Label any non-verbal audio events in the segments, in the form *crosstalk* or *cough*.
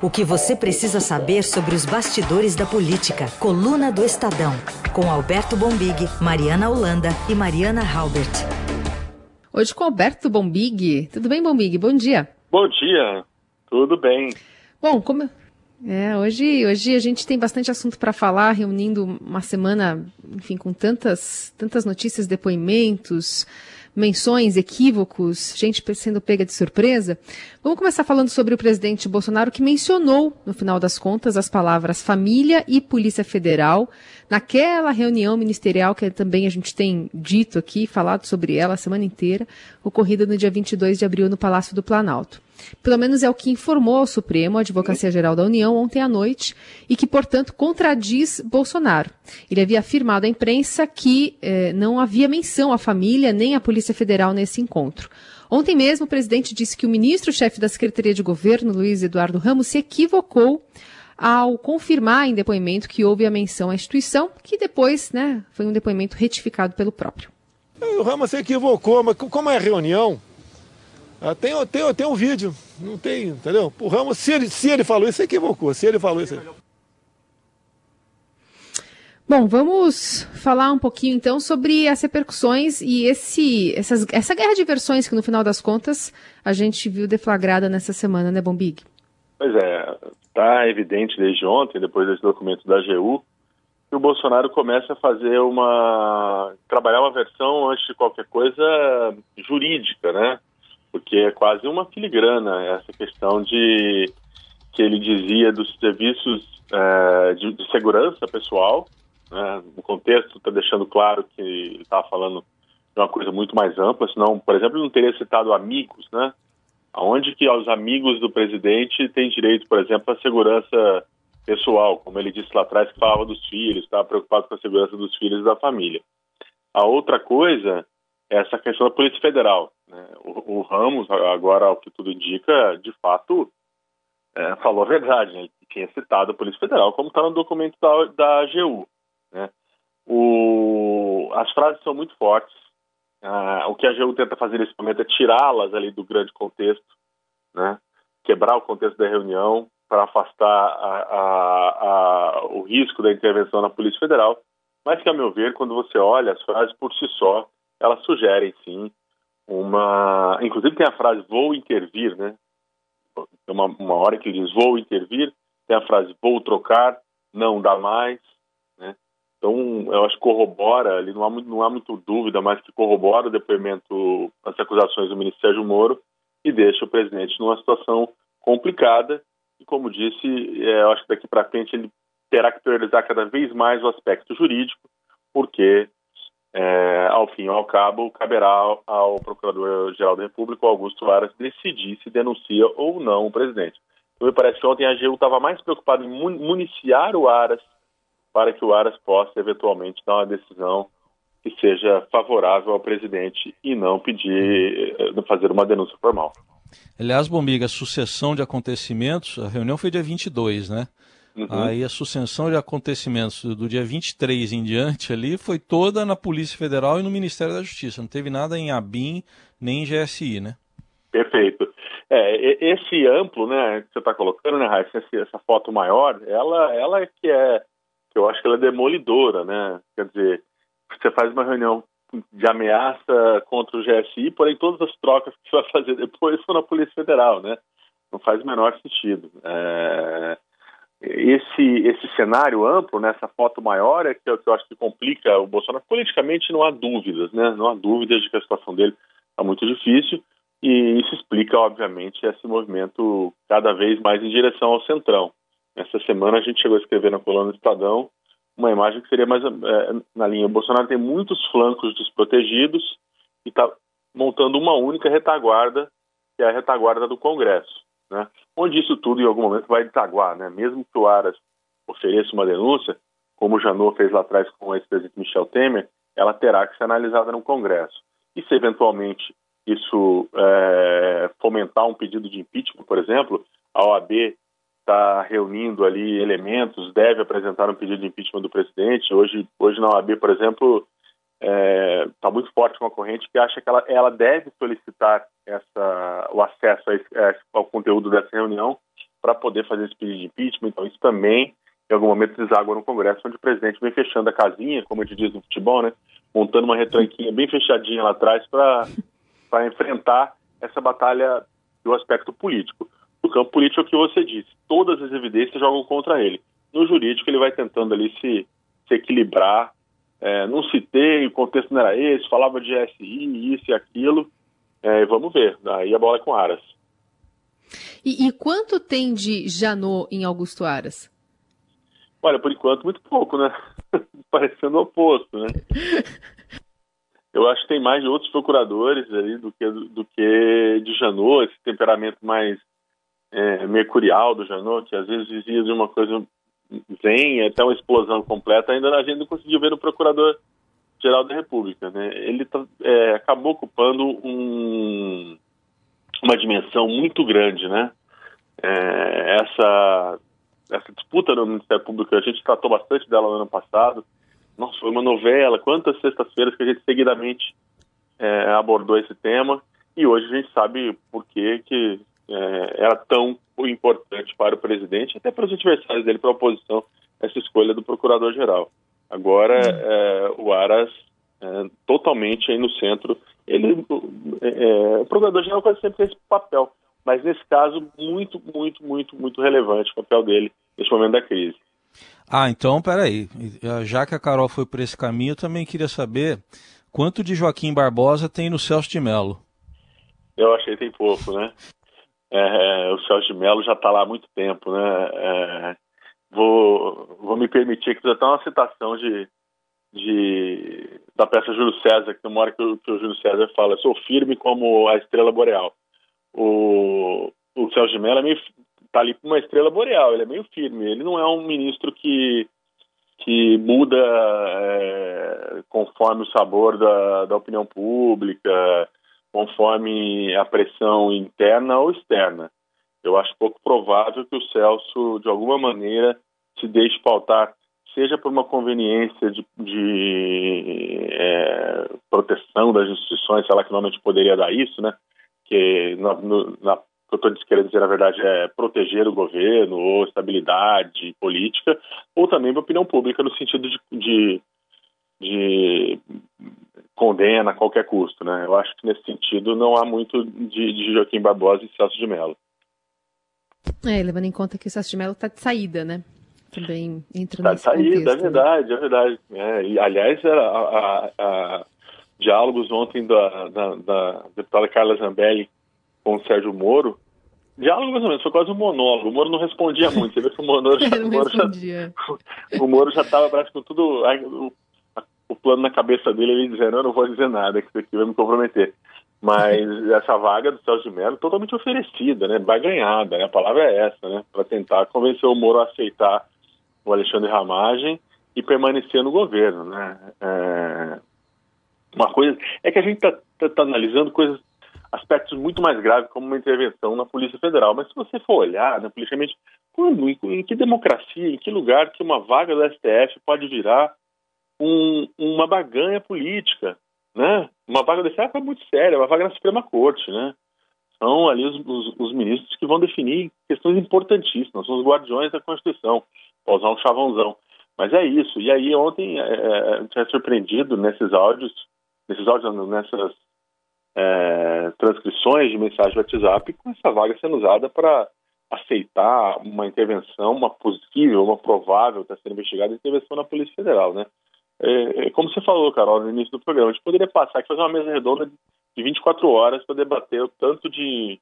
O que você precisa saber sobre os bastidores da política. Coluna do Estadão. Com Alberto Bombig, Mariana Holanda e Mariana Halbert. Hoje com Alberto Bombig. Tudo bem, Bombig? Bom dia. Bom dia. Tudo bem. Bom, como. É, hoje, hoje a gente tem bastante assunto para falar, reunindo uma semana, enfim, com tantas, tantas notícias, depoimentos, menções, equívocos, gente sendo pega de surpresa. Vamos começar falando sobre o presidente Bolsonaro, que mencionou, no final das contas, as palavras família e Polícia Federal, naquela reunião ministerial que também a gente tem dito aqui, falado sobre ela a semana inteira, ocorrida no dia 22 de abril no Palácio do Planalto. Pelo menos é o que informou ao Supremo, a Advocacia Geral da União, ontem à noite, e que, portanto, contradiz Bolsonaro. Ele havia afirmado à imprensa que eh, não havia menção à família nem à Polícia Federal nesse encontro. Ontem mesmo, o presidente disse que o ministro-chefe da Secretaria de Governo, Luiz Eduardo Ramos, se equivocou ao confirmar em depoimento que houve a menção à instituição, que depois né, foi um depoimento retificado pelo próprio. O Ramos se equivocou, mas como é reunião, ah, tem, tem, tem um vídeo, não tem, entendeu? O Ramos, se ele, se ele falou isso, equivocou. Se ele falou isso. Bom, vamos falar um pouquinho então sobre as repercussões e esse, essas, essa guerra de versões que no final das contas a gente viu deflagrada nessa semana, né, Bombig? Pois é, está evidente desde ontem, depois desse documento da AGU, que o Bolsonaro começa a fazer uma. trabalhar uma versão, antes de qualquer coisa, jurídica, né? Porque é quase uma filigrana essa questão de que ele dizia dos serviços é, de, de, segurança pessoal. Né? O contexto está deixando claro que ele estava falando de uma coisa muito mais ampla, senão, por exemplo, ele não teria citado amigos, né? Aonde que os amigos do presidente têm direito, por exemplo, à segurança pessoal, como ele disse lá atrás que falava dos filhos, estava preocupado com a segurança dos filhos e da família. A outra coisa é essa questão da Polícia Federal. Né? O, o, Ramos, agora, ao que tudo indica, de fato, é, falou a verdade. Né? Tinha citado a Polícia Federal, como está no documento da, da AGU. Né? O, as frases são muito fortes. Ah, o que a AGU tenta fazer nesse momento é tirá-las ali do grande contexto, né? quebrar o contexto da reunião para afastar a, a, a, o risco da intervenção na Polícia Federal, mas que, a meu ver, quando você olha as frases por si só, elas sugerem, sim, uma. Inclusive tem a frase vou intervir, né? Tem uma, uma hora que ele diz vou intervir, tem a frase vou trocar, não dá mais, né? Então, eu acho que corrobora, ali não há, muito, não há muito dúvida, mas que corrobora o depoimento, as acusações do ministro Sérgio Moro e deixa o presidente numa situação complicada. E, como disse, é, eu acho que daqui para frente ele terá que priorizar cada vez mais o aspecto jurídico, porque é, ao fim e ao cabo, caberá ao Procurador-Geral da República, Augusto Aras, decidir se denuncia ou não o presidente. Então, me parece que ontem a AGU estava mais preocupada em municiar o Aras para que o Aras possa, eventualmente, dar uma decisão que seja favorável ao presidente e não pedir, eh, fazer uma denúncia formal. Aliás, Bombiga, sucessão de acontecimentos, a reunião foi dia 22, né? Uhum. Aí a sucessão de acontecimentos do dia 23 em diante ali foi toda na Polícia Federal e no Ministério da Justiça. Não teve nada em ABIN nem em GSI, né? Perfeito. É, esse amplo, né, que você está colocando, né, Raíssa, essa foto maior, ela, ela é que é, eu acho que ela é demolidora, né? Quer dizer, você faz uma reunião de ameaça contra o GSI, porém todas as trocas que você vai fazer *laughs* depois são na Polícia Federal, né? Não faz o menor sentido. É esse, esse cenário amplo, nessa né, foto maior, é que, é que eu acho que complica o Bolsonaro. Politicamente não há dúvidas, né? Não há dúvidas de que a situação dele está muito difícil e isso explica, obviamente, esse movimento cada vez mais em direção ao centrão. Essa semana a gente chegou a escrever na coluna do Estadão uma imagem que seria mais é, na linha. O Bolsonaro tem muitos flancos desprotegidos e está montando uma única retaguarda, que é a retaguarda do Congresso né? onde isso tudo em algum momento vai desaguar, né? mesmo que o Aras ofereça uma denúncia, como o Janot fez lá atrás com o ex-presidente Michel Temer, ela terá que ser analisada no Congresso. E se eventualmente isso é, fomentar um pedido de impeachment, por exemplo, a OAB está reunindo ali elementos, deve apresentar um pedido de impeachment do presidente. Hoje, hoje na OAB, por exemplo, está é, tá muito forte uma corrente que acha que ela, ela deve solicitar essa, o acesso a esse, ao conteúdo dessa reunião para poder fazer esse pedido de impeachment. Então, isso também, em algum momento, deságua no Congresso, onde o presidente vem fechando a casinha, como a gente diz no futebol, né? Montando uma retranquinha bem fechadinha lá atrás para enfrentar essa batalha do aspecto político. No campo político, é o que você disse, todas as evidências jogam contra ele. No jurídico, ele vai tentando ali se, se equilibrar. É, não citei, o contexto não era esse, falava de SI, isso e aquilo. É, vamos ver, aí a bola é com Aras. E, e quanto tem de Janot em Augusto Aras? Olha, por enquanto, muito pouco, né? *laughs* Parecendo o oposto, né? *laughs* Eu acho que tem mais de outros procuradores ali do que, do, do que de Janot, esse temperamento mais é, mercurial do Janot, que às vezes dizia de uma coisa vem até uma explosão completa, ainda a gente não conseguiu ver no Procurador-Geral da República. Né? Ele tá, é, acabou ocupando um, uma dimensão muito grande, né? É, essa, essa disputa no Ministério Público, a gente tratou bastante dela no ano passado. Nossa, foi uma novela, quantas sextas-feiras que a gente seguidamente é, abordou esse tema e hoje a gente sabe por que, que é, era tão importante para o presidente, até para os adversários dele, para a oposição, essa escolha do procurador-geral. Agora, é, o Aras é, totalmente aí no centro. Ele, é, é, o procurador-geral quase sempre tem esse papel, mas nesse caso, muito, muito, muito, muito relevante o papel dele nesse momento da crise. Ah, então, peraí. Já que a Carol foi por esse caminho, eu também queria saber quanto de Joaquim Barbosa tem no Celso de Mello. Eu achei que tem pouco, né? É, o Celso de Mello já está lá há muito tempo, né? É, vou, vou me permitir que até uma citação de, de, da peça Júlio César, que tem uma hora que o, que o Júlio César fala, sou firme como a estrela boreal. O, o Celso de Mello é tá ali com uma estrela boreal, ele é meio firme, ele não é um ministro que, que muda é, conforme o sabor da, da opinião pública, conforme a pressão interna ou externa. Eu acho pouco provável que o Celso, de alguma maneira, se deixe pautar, seja por uma conveniência de, de é, proteção das instituições, sei lá que normalmente poderia dar isso, né? Que na, no, na, que eu estou querendo dizer, na verdade, é proteger o governo ou estabilidade política, ou também a opinião pública, no sentido de, de, de condena a qualquer custo, né? Eu acho que nesse sentido não há muito de, de Joaquim Barbosa e Celso de Mello. É, levando em conta que o Celso de Mello está de saída, né? Também entra tá nesse de saída, contexto, é né? verdade, né? é verdade. É, e, aliás, a, a, a, diálogos ontem da, da, da deputada Carla Zambelli com o Sérgio Moro, diálogo mais ou menos, foi quase um monólogo. O Moro não respondia muito. Você vê que o Moro *laughs* já, o Moro já, *laughs* o Moro já estava com tudo o plano na cabeça dele, ele dizendo, eu não vou dizer nada, que isso aqui vai me comprometer. Mas *laughs* essa vaga do Celso de Mello totalmente oferecida, né? Baganhada, né? A palavra é essa, né? Para tentar convencer o Moro a aceitar o Alexandre Ramagem e permanecer no governo, né? É... Uma coisa é que a gente está tá, tá analisando coisas, aspectos muito mais graves, como uma intervenção na Polícia Federal. Mas se você for olhar, né, politicamente, quando, em, em que democracia, em que lugar que uma vaga do STF pode virar um, uma baganha política, né? Uma vaga desse é muito séria, uma vaga na Suprema Corte, né? São ali os, os, os, ministros que vão definir questões importantíssimas, são os guardiões da Constituição, para usar um chavãozão. Mas é isso. E aí ontem é, é a gente é surpreendido nesses áudios, nesses áudios, nessas é, transcrições de mensagem do WhatsApp, com essa vaga sendo usada para aceitar uma intervenção, uma possível, uma provável, está sendo investigada intervenção na Polícia Federal, né? É, é, como você falou, Carol, no início do programa, a gente poderia passar aqui fazer uma mesa redonda de 24 horas para debater o tanto de,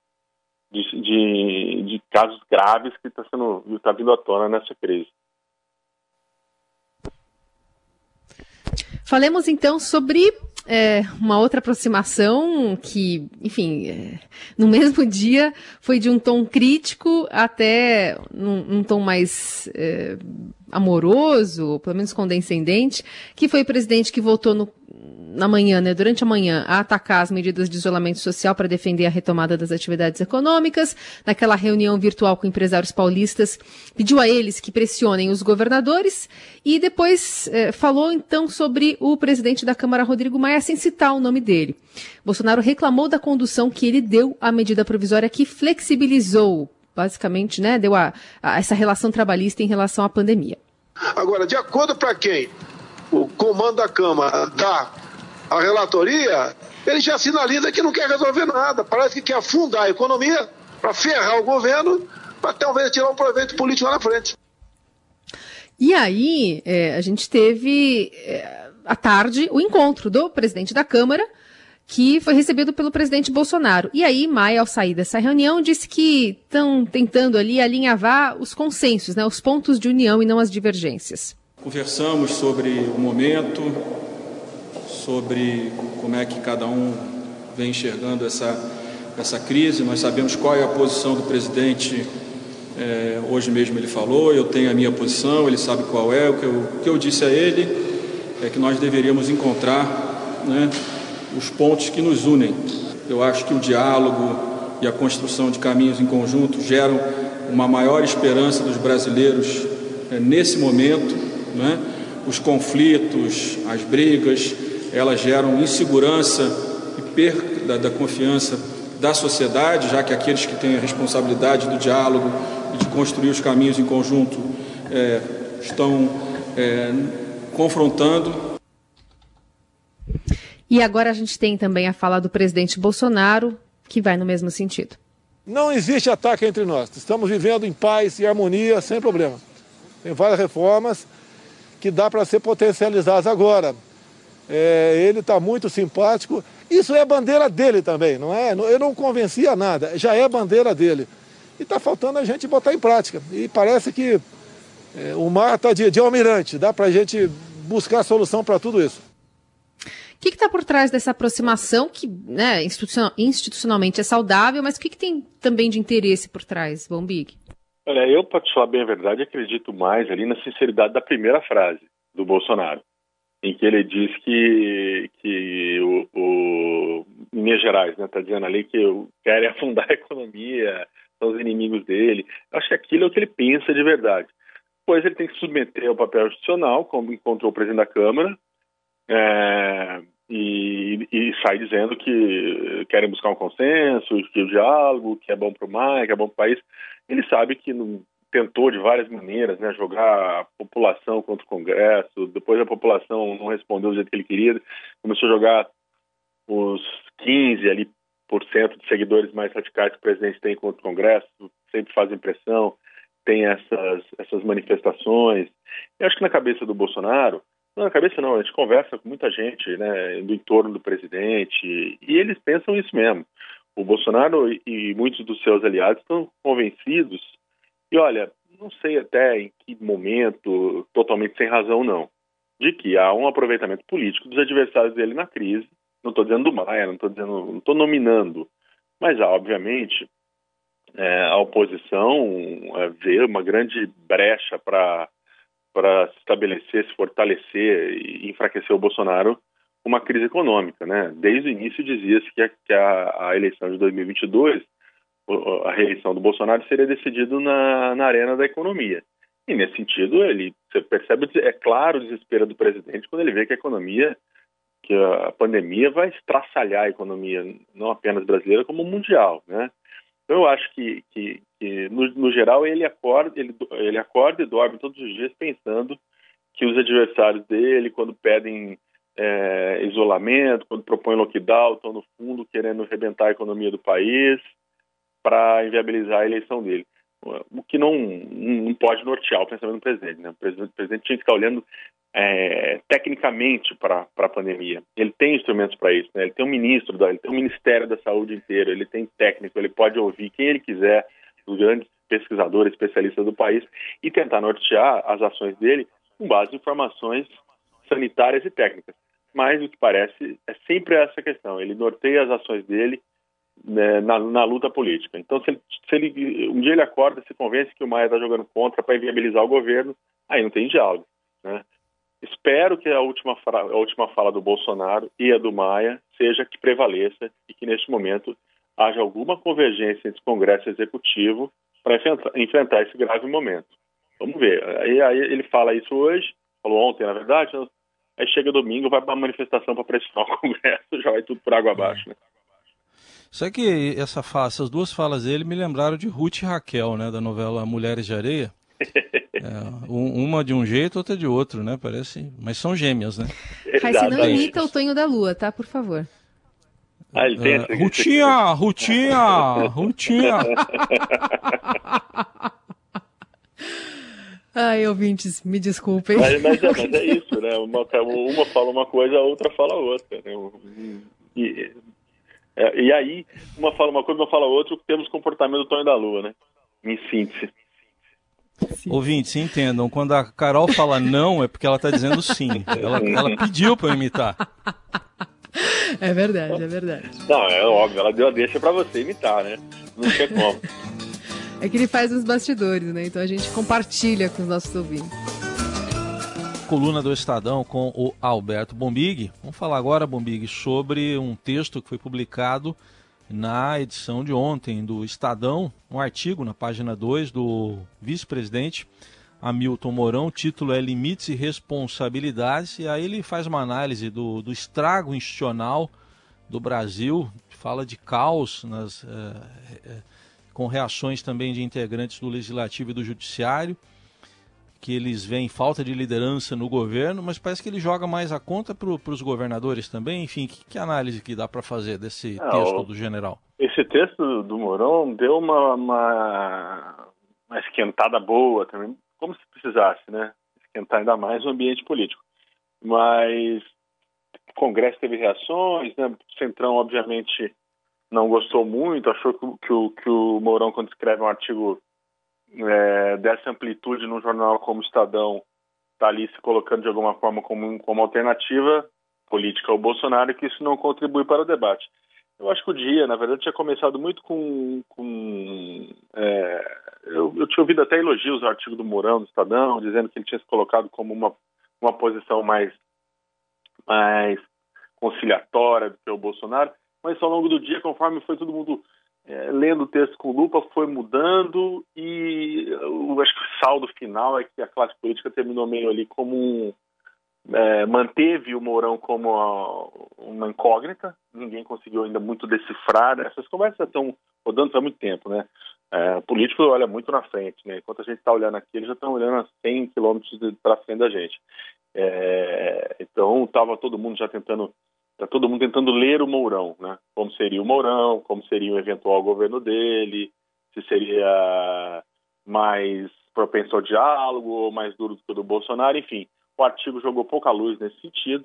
de, de, de casos graves que está sendo tá vindo à tona nessa crise. Falemos então sobre é, uma outra aproximação que, enfim, é, no *laughs* mesmo dia foi de um tom crítico até um, tom mais é, amoroso, pelo menos condescendente, que foi o presidente que votou no, na manhã, né, durante a manhã, a atacar as medidas de isolamento social para defender a retomada das atividades econômicas. Naquela reunião virtual com empresários paulistas, pediu a eles que pressionem os governadores e depois eh, falou então sobre o presidente da Câmara, Rodrigo Maia, sem citar o nome dele. Bolsonaro reclamou da condução que ele deu à medida provisória que flexibilizou basicamente, né, deu a, a essa relação trabalhista em relação à pandemia. Agora, de acordo para quem o comando da Câmara dá a relatoria, ele já sinaliza que não quer resolver nada. Parece que quer afundar a economia para ferrar o governo, para talvez tirar um proveito político lá na frente. E aí, é, a gente teve é, à tarde o encontro do presidente da Câmara, que foi recebido pelo presidente Bolsonaro. E aí, Maia, ao sair dessa reunião, disse que estão tentando ali alinhavar os consensos, né, os pontos de união e não as divergências. Conversamos sobre o momento, sobre como é que cada um vem enxergando essa, essa crise. Nós sabemos qual é a posição do presidente é, hoje mesmo ele falou, eu tenho a minha posição, ele sabe qual é. O que eu, o que eu disse a ele é que nós deveríamos encontrar né, os pontos que nos unem. Eu acho que o diálogo e a construção de caminhos em conjunto geram uma maior esperança dos brasileiros é, nesse momento. Né? Os conflitos, as brigas, elas geram insegurança e perda da, confiança da sociedade, já que aqueles que têm a responsabilidade do diálogo e de construir os caminhos em conjunto é, estão é, confrontando. E agora a gente tem também a fala do presidente Bolsonaro, que vai no mesmo sentido. Não existe ataque entre nós. Estamos vivendo em paz e harmonia, sem problema. Tem várias reformas que dá para ser potencializadas agora. É, ele está muito simpático. Isso é bandeira dele também, não é? Eu não convencia nada, já é bandeira dele. E está faltando a gente botar em prática. E parece que é, o mar está de, de almirante, dá para a gente buscar solução para tudo isso. O que está por trás dessa aproximação que né, institucionalmente é saudável, mas o que, que tem também de interesse por trás, Bombig? Olha, eu, para te falar bem a verdade, acredito mais ali na sinceridade da primeira frase do Bolsonaro, em que ele diz que, que o, o Minas Gerais, está né, dizendo ali que quer *laughs* afundar a economia, são os inimigos dele. Acho que aquilo é o que ele pensa de verdade. Depois ele tem que submeter ao papel institucional, como encontrou o presidente da Câmara, é, e, e, sai dizendo que querem buscar um consenso, que o diálogo, que é bom para o mar, que é bom para o país. Ele sabe que não, tentou de várias maneiras né, jogar a população contra o Congresso, depois a população não respondeu do jeito que ele queria, começou a jogar os 15 ali por cento de seguidores mais radicais que o presidente tem contra o Congresso, sempre fazem pressão, tem essas, essas manifestações. Eu acho que na cabeça do Bolsonaro, não na cabeça não, a gente conversa com muita gente né, do entorno do presidente e eles pensam isso mesmo. O Bolsonaro e muitos dos seus aliados estão convencidos, e olha, não sei até em que momento, totalmente sem razão não, de que há um aproveitamento político dos adversários dele na crise não estou dizendo do Maia, não estou dizendo, não estou nominando, mas há, obviamente, é, a oposição é, vê uma grande brecha para para se estabelecer, se fortalecer e enfraquecer o Bolsonaro uma crise econômica, né? Desde o início dizia-se que, a, a, eleição de 2022, a reeleição do Bolsonaro seria decidida na, na arena da economia. E nesse sentido, ele você percebe, é claro o desespero do presidente quando ele vê que a economia que a pandemia vai estraçalhar a economia, não apenas brasileira, como mundial, né? Então, eu acho que, que, que no, no, geral, ele acorda, ele, ele acorda e dorme todos os dias pensando que os adversários dele, quando pedem é, isolamento, quando propõem lockdown, estão no fundo querendo rebentar a economia do país para inviabilizar a eleição dele. O que não, não pode nortear o pensamento do presidente. Né? O presidente, tinha que estar olhando é, tecnicamente para a pandemia. Ele tem instrumentos para isso, né? ele tem um ministro, ele tem um Ministério da Saúde inteiro, ele tem técnico, ele pode ouvir quem ele quiser, os grandes pesquisadores, especialistas do país, e tentar nortear as ações dele com base em informações sanitárias e técnicas. Mas o que parece é sempre essa questão, ele norteia as ações dele né, na, na, luta política. Então, se ele, se ele, um dia ele acorda, se convence que o Maia está jogando contra para inviabilizar o governo, aí não tem diálogo. Né? Espero que a última, a última fala do Bolsonaro e a do Maia seja que prevaleça e que neste momento haja alguma convergência entre Congresso e Executivo para enfrentar, esse grave momento. Vamos ver. Aí, aí, ele fala isso hoje, falou ontem, na verdade, aí chega domingo, vai para uma manifestação para pressionar o *laughs* Congresso, já vai tudo por água abaixo. Né? Só que essa fala, essas duas falas dele me lembraram de Ruth e Raquel, né, da novela Mulheres de Areia. *laughs* É, uma de um jeito, outra de outro, né? Parece. Mas são gêmeas, né? Raíssa, não imita o Tonho da Lua, tá? Por favor. Ah, ele tem uh, Rutinha, Rutinha, Rutinha. *laughs* Ai, ouvintes, me desculpem. Mas, mas, é, mas é, isso, né? Uma, uma, fala uma coisa, a outra fala outra. Né? E, é, e aí, uma fala uma coisa, uma fala outra, temos comportamento do Tonho da Lua, né? Em síntese. Sim. Ouvintes, entendam, quando a Carol fala não, é porque ela está dizendo sim. Ela, ela pediu para eu imitar. É verdade, é verdade. Não, é óbvio, ela deu a deixa para você imitar, né? Não tinha como. É que ele faz os bastidores, né? Então a gente compartilha com os nossos ouvintes. Coluna do Estadão com o Alberto Bombig. Vamos falar agora, Bombig, sobre um texto que foi publicado na edição de ontem do Estadão, um artigo na página 2 do vice-presidente Hamilton Mourão. O título é Limites e Responsabilidades. E aí ele faz uma análise do, do estrago institucional do Brasil, fala de caos nas, é, com reações também de integrantes do Legislativo e do Judiciário que eles veem falta de liderança no governo, mas parece que ele joga mais a conta para os governadores também. Enfim, que, que análise que dá para fazer desse é, texto do general? Esse texto do Mourão deu uma, uma, uma, esquentada boa também, como se precisasse, né? Esquentar ainda mais o ambiente político. Mas o Congresso teve reações, né? O Centrão, obviamente, não gostou muito, achou que, que, o, que o Mourão, quando escreve um artigo é, dessa amplitude no jornal como Estadão está ali se colocando de alguma forma como, como alternativa política ao Bolsonaro que isso não contribui para o debate. Eu acho que o dia, na verdade, tinha começado muito com. com é, eu, eu, tinha ouvido até elogios ao artigo do Mourão, do Estadão, dizendo que ele tinha se colocado como uma, uma posição mais, mais conciliatória do que o Bolsonaro, mas ao longo do dia, conforme foi todo mundo é, lendo o texto com lupa, foi mudando e eu acho que o saldo final é que a classe política terminou meio ali como um, é, manteve o Mourão como a, uma incógnita, ninguém conseguiu ainda muito decifrar, essas conversas estão rodando há muito tempo, né? É, o político olha muito na frente, né? Enquanto a gente está olhando aqui, eles já estão olhando a 100 quilômetros para frente da gente. É, então, estava todo mundo já tentando Está todo mundo tentando ler o Mourão, né? Como seria o Mourão, como seria o eventual governo dele, se seria mais propenso ao diálogo ou mais duro do que o do Bolsonaro, enfim. O artigo jogou pouca luz nesse sentido,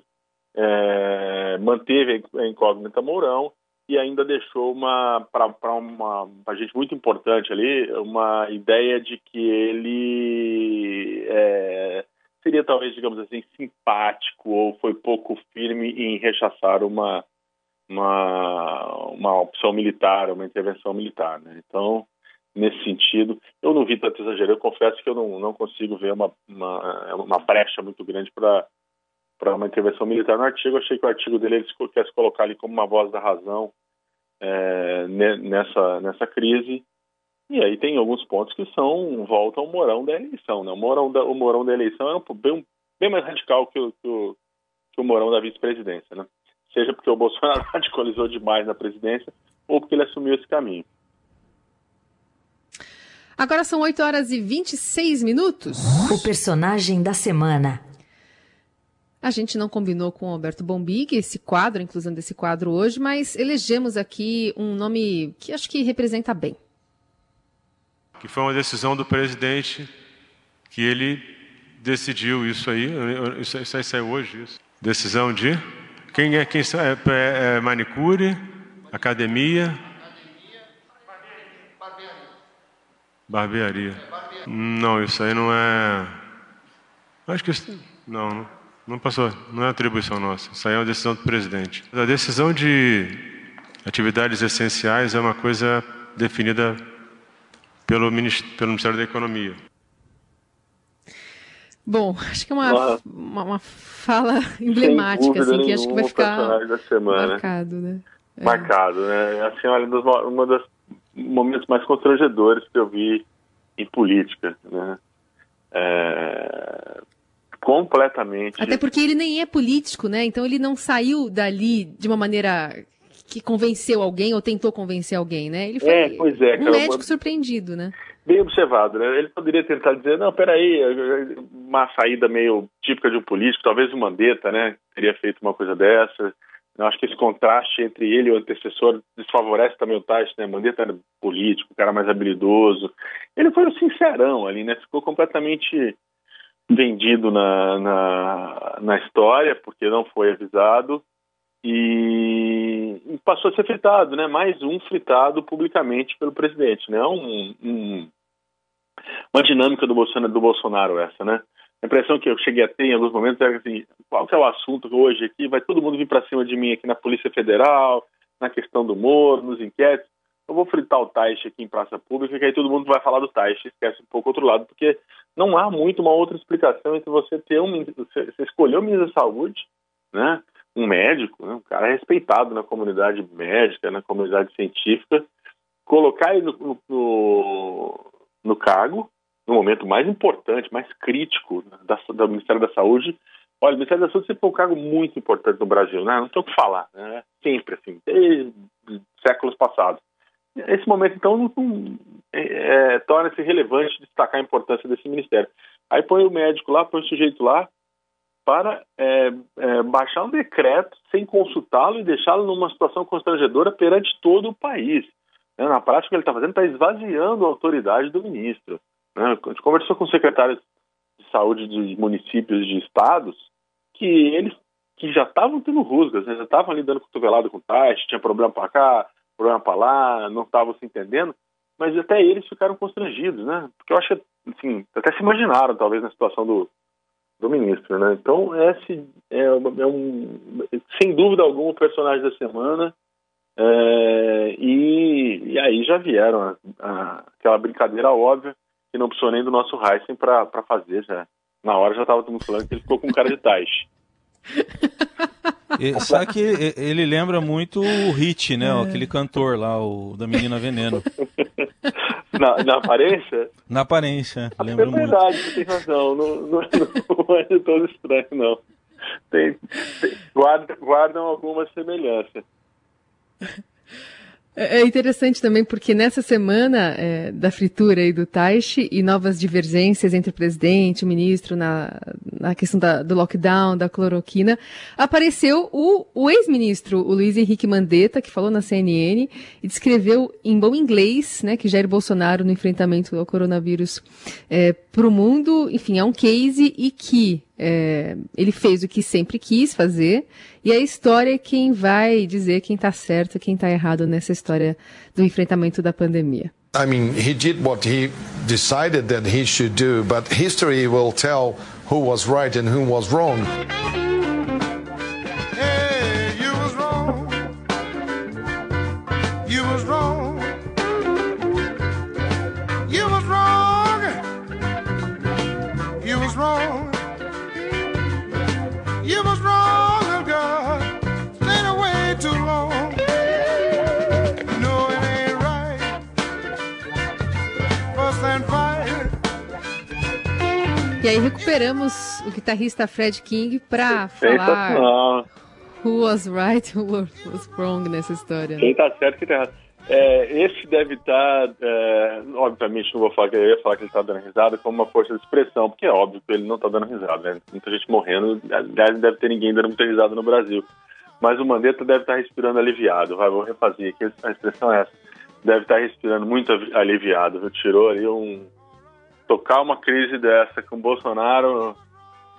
é, manteve a incógnita Mourão e ainda deixou uma para uma pra gente muito importante ali uma ideia de que ele é, seria talvez, digamos assim, simpático ou foi pouco firme em rechaçar uma, uma, uma opção militar, uma intervenção militar. Né? Então, nesse sentido, eu não vi tanto exagero. Eu confesso que eu não, não consigo ver uma, uma, uma brecha muito grande para para uma intervenção militar no artigo. Achei que o artigo dele ele quer se colocar ali como uma voz da razão é, nessa, nessa crise e aí tem alguns pontos que são volta ao morão da eleição. Né? O, morão da, o morão da eleição é um, bem, bem mais radical que o, que o, que o morão da vice-presidência. Né? Seja porque o *laughs* Bolsonaro radicalizou demais na presidência ou porque ele assumiu esse caminho. Agora são 8 horas e 26 minutos. O personagem da semana. A gente não combinou com o Alberto Bombig esse quadro, inclusão desse quadro hoje, mas elegemos aqui um nome que acho que representa bem que foi uma decisão do presidente que ele decidiu isso aí. Isso, aí saiu hoje. Isso. Decisão de quem é quem é, é, é manicure, academia, barbearia. Não, isso aí não é. Acho que isso... não, não passou. Não é atribuição nossa. Isso aí é uma decisão do presidente. A decisão de atividades essenciais é uma coisa definida pelo, pelo Ministério da Economia. Bom, acho que é uma, uma, uma, fala emblemática, assim, que acho que vai ficar da semana. marcado, né? É. Marcado, né? Assim, olha, um dos momentos mais constrangedores que eu vi em política, né? É... Completamente. Até porque ele nem é político, né? Então ele não saiu dali de uma maneira que convenceu alguém ou tentou convencer alguém, né? Ele foi é, pois é, um médico surpreendido, né? Bem observado, né? Ele poderia tentar dizer, não, peraí, uma saída meio típica de um político, talvez o Mandetta, né? Teria feito uma coisa dessa. Eu acho que esse contraste entre ele e o antecessor desfavorece também o Tais, né? Mandetta era político, um cara mais habilidoso. Ele foi um sincerão ali, né? Ficou completamente vendido na, na, na história, porque não foi avisado, e, passou a ser fritado, né? Mais um fritado publicamente pelo presidente, né? Um, um, uma dinâmica do Bolsonaro, do Bolsonaro essa, né? A impressão que eu cheguei a ter em alguns momentos era assim, qual que é o assunto hoje aqui? Vai todo mundo vir para cima de mim aqui na Polícia Federal, na questão do Moro, nos inquéritos. Eu vou fritar o Taixe aqui em praça pública, que aí todo mundo vai falar do Taixe, esquece um pouco outro lado, porque não há muito uma outra explicação entre você ter um, você escolher o ministro da Saúde, né, um médico, né, um cara respeitado na comunidade médica, na comunidade científica, colocar ele no, no, no cargo, no momento mais importante, mais crítico da, do Ministério da Saúde. Olha, o Ministério da Saúde sempre foi um cargo muito importante no Brasil, né? Não tem o que falar, né? Sempre, assim, desde séculos passados. Esse momento, então, é, é, torna-se relevante destacar a importância desse ministério. Aí põe o médico lá, põe o sujeito lá para é, é, baixar um decreto sem consultá-lo e deixá-lo numa situação constrangedora perante todo o país. Né? Na prática, o que ele está fazendo está esvaziando a autoridade do ministro. Né? A gente conversou com secretários de saúde de municípios de estados que eles que já estavam tendo rusgas, né? já estavam ali dando cotovelado com taxa, tinha problema para cá, problema para lá, não estavam se entendendo, mas até eles ficaram constrangidos, né? Porque eu acho que, assim, até se imaginaram, talvez, na situação do, do ministro, né? Então, esse é, é um, sem dúvida alguma, o personagem da semana, é, e, e, aí já vieram a, a, aquela brincadeira óbvia, que não precisou nem do nosso Heisen para fazer, já. Na hora já estava todo mundo falando que ele ficou com cara de Taish. E, sabe que ele lembra muito o Hit, né? É. Aquele cantor lá, o da Menina Veneno. *laughs* Na, na aparência? Na aparência, lembra é verdade, muito. tem razão. Não, não, não é de todo estranho, não. Tem, tem, guarda, guardam alguma semelhança. É, é interessante também porque nessa semana é, da fritura aí do Taishi e novas divergências entre o presidente e o ministro na, na questão da, do lockdown, da cloroquina, apareceu o, o ex-ministro, o Luiz Henrique Mandetta, que falou na CNN e descreveu em bom inglês, né, que Jair Bolsonaro no enfrentamento ao coronavírus é, para o mundo, enfim, é um case e que é, ele fez o que sempre quis fazer, e a história é quem vai dizer quem está certo quem está errado nessa história do enfrentamento da pandemia. I mean, he did what he decided that he should do, but history will tell who was right and who was wrong. Aí recuperamos o guitarrista Fred King para falar who was right, *laughs* who was wrong nessa história. Quem tá certo, quem tá errado. É, esse deve estar, tá, é, obviamente não vou falar que eu ia falar que ele está dando risada como uma força de expressão, porque é óbvio que ele não está dando risada, né? Muita gente morrendo, aliás, não deve ter ninguém dando muita risada no Brasil. Mas o Mandetta deve estar tá respirando aliviado, vai, vou refazer aqui, a expressão é essa. Deve estar tá respirando muito aliviado, viu? tirou ali um, tocar uma crise dessa com Bolsonaro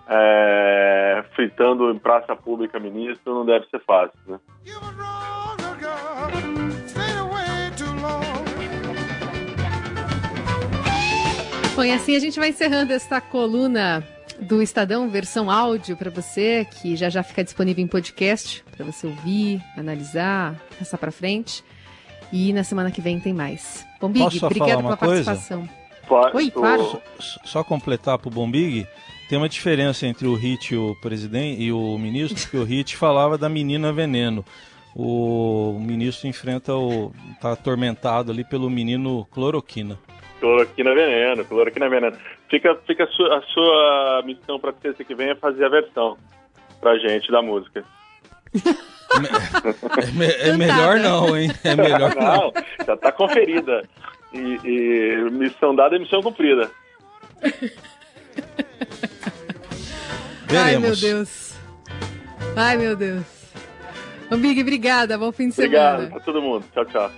é, fritando em praça pública ministro não deve ser fácil, né? Bom, e assim a gente vai encerrando esta coluna do Estadão, versão áudio para você, que já já fica disponível em podcast para você ouvir, analisar, passar para frente. E na semana que vem tem mais. Bom, Big, obrigado pela coisa? participação. Oi, claro. Só, só completar pro Bombig, tem uma diferença entre o Hit e o presidente e o ministro, que o Hit falava da menina veneno. O ministro enfrenta o. tá atormentado ali pelo menino cloroquina. Cloroquina veneno, cloroquina veneno. Fica, fica a, sua, a sua missão para terça que vem é fazer a versão pra gente da música. é, é, é melhor não, hein? É melhor não. não já está conferida. E, e, missão dada é missão cumprida. *laughs* Ai, meu Deus. Ai, meu Deus. Ô, Big, obrigada. Bom fim de Obrigado semana. Obrigado pra todo mundo. Tchau, tchau.